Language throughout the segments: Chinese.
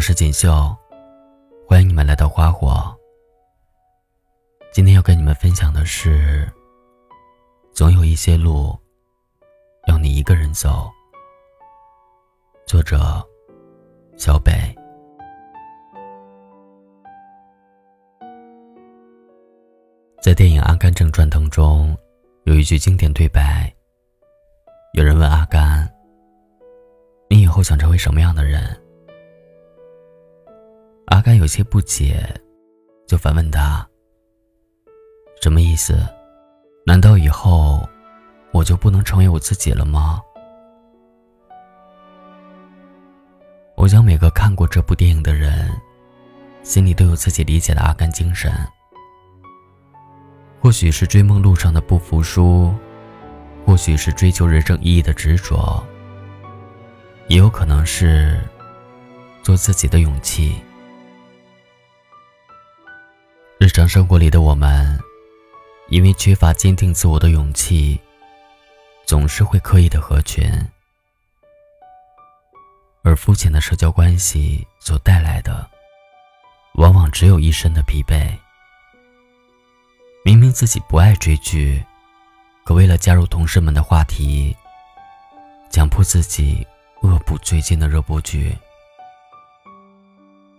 我是锦绣，欢迎你们来到花火。今天要跟你们分享的是，总有一些路要你一个人走。作者：小北。在电影《阿甘正传》当中，有一句经典对白。有人问阿甘：“你以后想成为什么样的人？”阿甘有些不解，就反问他：“什么意思？难道以后我就不能成为我自己了吗？”我想每个看过这部电影的人，心里都有自己理解的阿甘精神。或许是追梦路上的不服输，或许是追求人生意义的执着，也有可能是做自己的勇气。日常生活里的我们，因为缺乏坚定自我的勇气，总是会刻意的合群，而肤浅的社交关系所带来的，往往只有一身的疲惫。明明自己不爱追剧，可为了加入同事们的话题，强迫自己恶补最近的热播剧。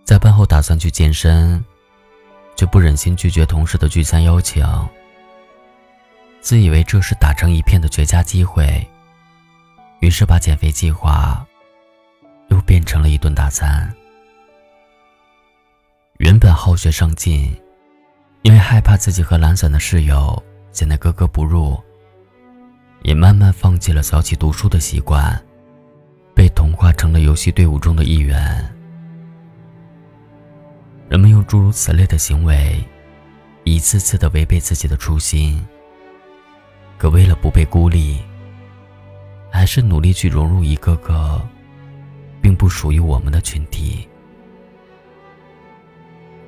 在班后打算去健身。却不忍心拒绝同事的聚餐邀请，自以为这是打成一片的绝佳机会，于是把减肥计划又变成了一顿大餐。原本好学上进，因为害怕自己和懒散的室友显得格格不入，也慢慢放弃了早起读书的习惯，被同化成了游戏队伍中的一员。人们用诸如此类的行为，一次次的违背自己的初心。可为了不被孤立，还是努力去融入一个个并不属于我们的群体。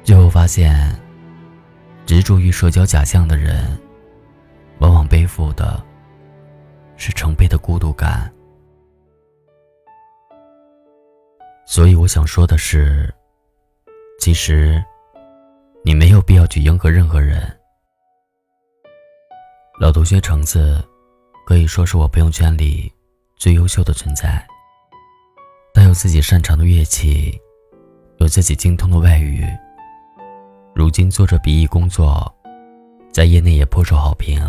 最后发现，执着于社交假象的人，往往背负的是成倍的孤独感。所以，我想说的是。其实，你没有必要去迎合任何人。老同学橙子，可以说是我朋友圈里最优秀的存在。他有自己擅长的乐器，有自己精通的外语。如今做着笔译工作，在业内也颇受好评。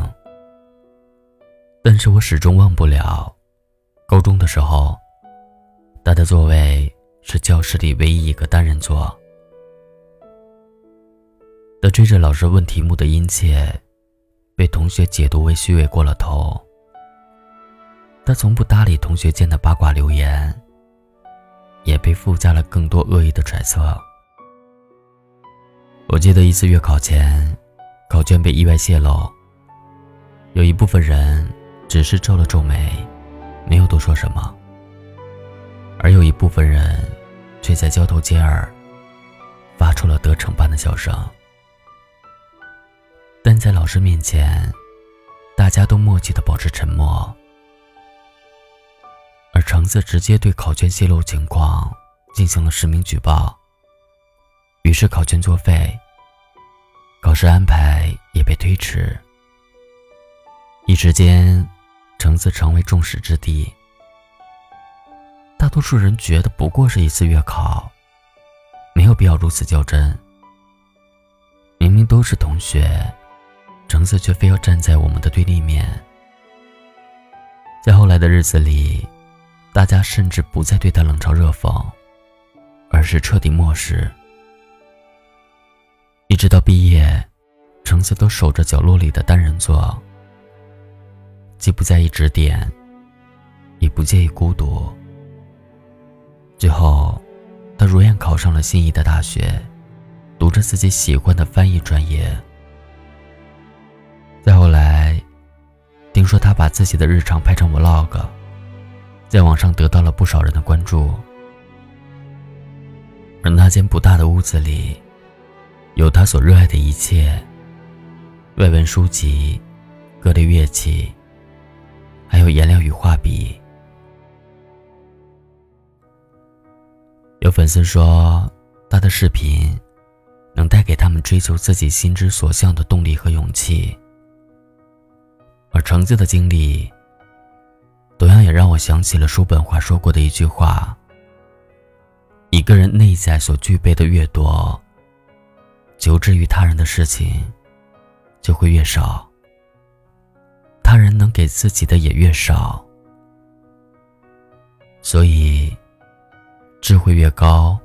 但是我始终忘不了，高中的时候，他的座位是教室里唯一一个单人座。他追着老师问题目的殷切，被同学解读为虚伪过了头。他从不搭理同学间的八卦流言，也被附加了更多恶意的揣测。我记得一次月考前，考卷被意外泄露，有一部分人只是皱了皱眉，没有多说什么，而有一部分人却在交头接耳，发出了得逞般的笑声。但在老师面前，大家都默契的保持沉默，而橙子直接对考卷泄露情况进行了实名举报。于是考卷作废，考试安排也被推迟。一时间，橙子成为众矢之的。大多数人觉得不过是一次月考，没有必要如此较真。明明都是同学。橙子却非要站在我们的对立面。在后来的日子里，大家甚至不再对他冷嘲热讽，而是彻底漠视。一直到毕业，橙子都守着角落里的单人座，既不在意指点，也不介意孤独。最后，他如愿考上了心仪的大学，读着自己喜欢的翻译专业。再后来，听说他把自己的日常拍成 vlog，在网上得到了不少人的关注。而那间不大的屋子里，有他所热爱的一切：外文书籍、各类乐器，还有颜料与画笔。有粉丝说，他的视频能带给他们追求自己心之所向的动力和勇气。而橙子的经历，同样也让我想起了叔本华说过的一句话：一个人内在所具备的越多，求之于他人的事情就会越少，他人能给自己的也越少。所以，智慧越高，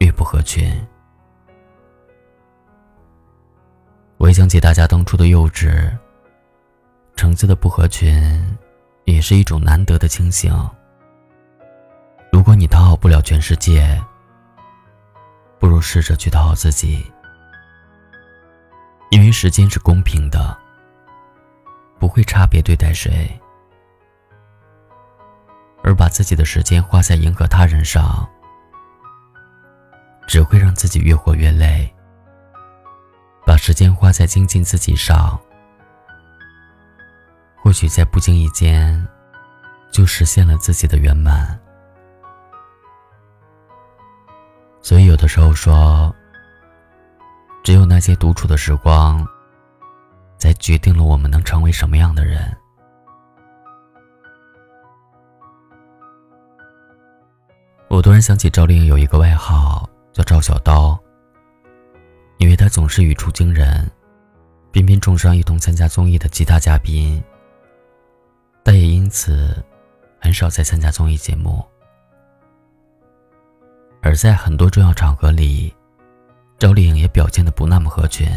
越不合群。回想起大家当初的幼稚。橙子的不合群，也是一种难得的清醒。如果你讨好不了全世界，不如试着去讨好自己，因为时间是公平的，不会差别对待谁。而把自己的时间花在迎合他人上，只会让自己越活越累。把时间花在精进自己上。或许在不经意间，就实现了自己的圆满。所以有的时候说，只有那些独处的时光，才决定了我们能成为什么样的人。我突然想起赵丽颖有一个外号叫赵小刀，因为她总是语出惊人，频频重伤一同参加综艺的其他嘉宾。但也因此，很少再参加综艺节目。而在很多重要场合里，赵丽颖也表现的不那么合群。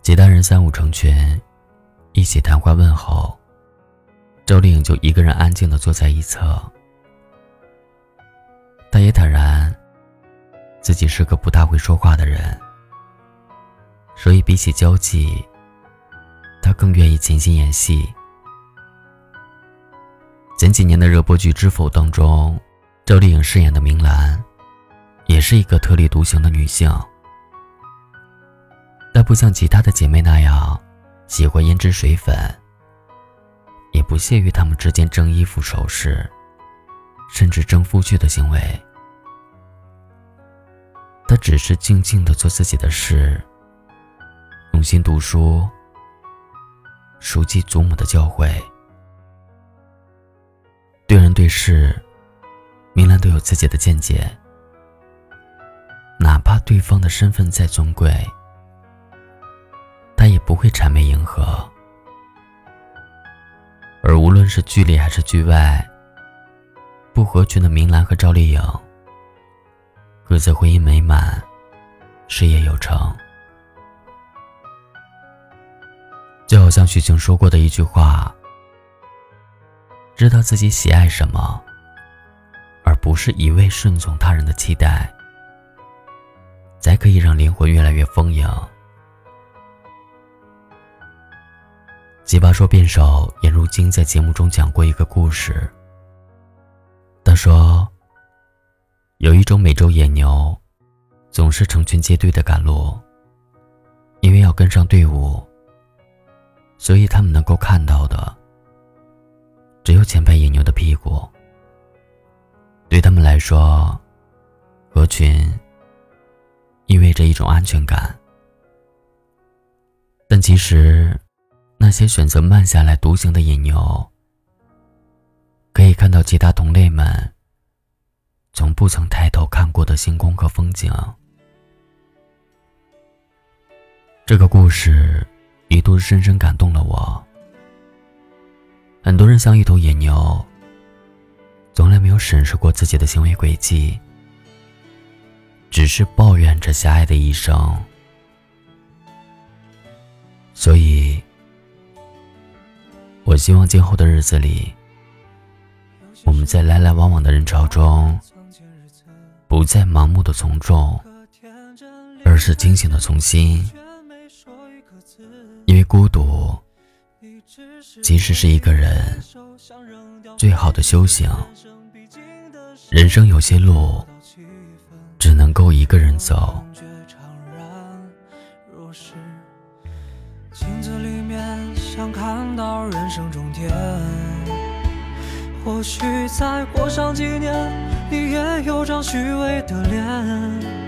其他人三五成群，一起谈话问候，赵丽颖就一个人安静的坐在一侧。她也坦然，自己是个不大会说话的人，所以比起交际。他更愿意潜心演戏。前几年的热播剧《知否》当中，赵丽颖饰演的明兰，也是一个特立独行的女性。但不像其他的姐妹那样喜欢胭脂水粉，也不屑于她们之间争衣服首饰，甚至争夫婿的行为。她只是静静的做自己的事，用心读书。熟记祖母的教诲，对人对事，明兰都有自己的见解。哪怕对方的身份再尊贵，她也不会谄媚迎合。而无论是剧里还是剧外，不合群的明兰和赵丽颖，各自婚姻美满，事业有成。就好像许晴说过的一句话：“知道自己喜爱什么，而不是一味顺从他人的期待，才可以让灵魂越来越丰盈。”奇葩说辩手颜如晶在节目中讲过一个故事。他说：“有一种美洲野牛，总是成群结队的赶路，因为要跟上队伍。”所以他们能够看到的，只有前排野牛的屁股。对他们来说，合群意味着一种安全感。但其实，那些选择慢下来独行的野牛，可以看到其他同类们从不曾抬头看过的星空和风景。这个故事。一度深深感动了我。很多人像一头野牛，从来没有审视过自己的行为轨迹，只是抱怨着狭隘的一生。所以，我希望今后的日子里，我们在来来往往的人潮中，不再盲目的从众，而是清醒的从心。因为孤独，即使是一个人，最好的修行。人生有些路，只能够一个人走。镜子里面想看到人生终点，或许再过上几年，你也有张虚伪的脸。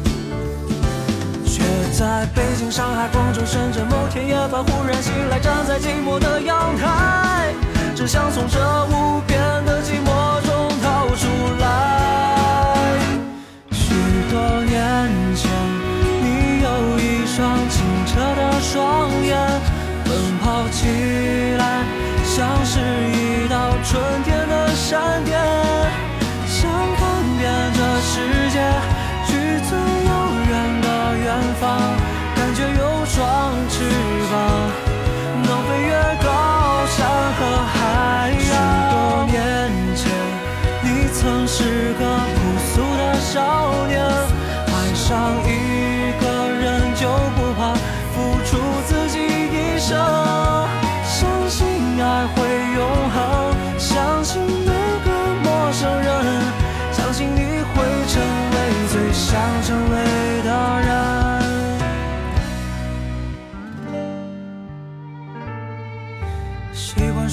在北京、上海、广州、深圳某天夜晚忽然醒来，站在寂寞的阳台，只想从这无边的寂寞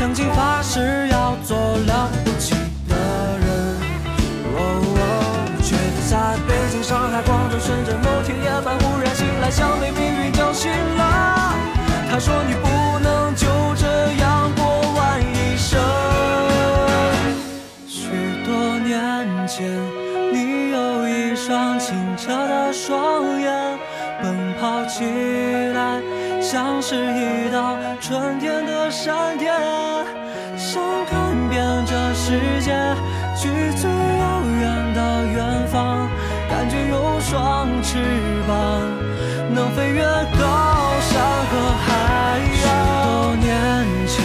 曾经发誓要做了不起的人。哦哦，却在北京、上海、广州、深圳某天夜晚忽然醒来，像被命运叫醒了。他说你不能就这样过完一生。许多年前，你有一双清澈的双眼，奔跑起来像是一道春天的闪电，界，去最遥远的远方，感觉有双翅膀，能飞越高山和海洋。许多年前，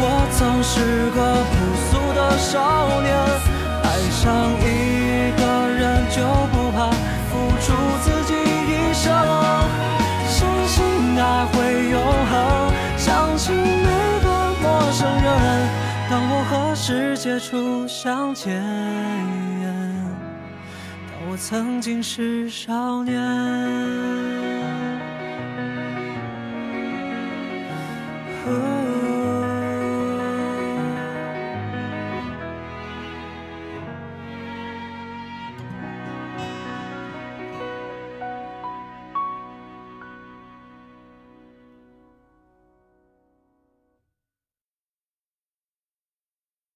我曾是个朴素的少年，爱上初相见，当我曾经是少年。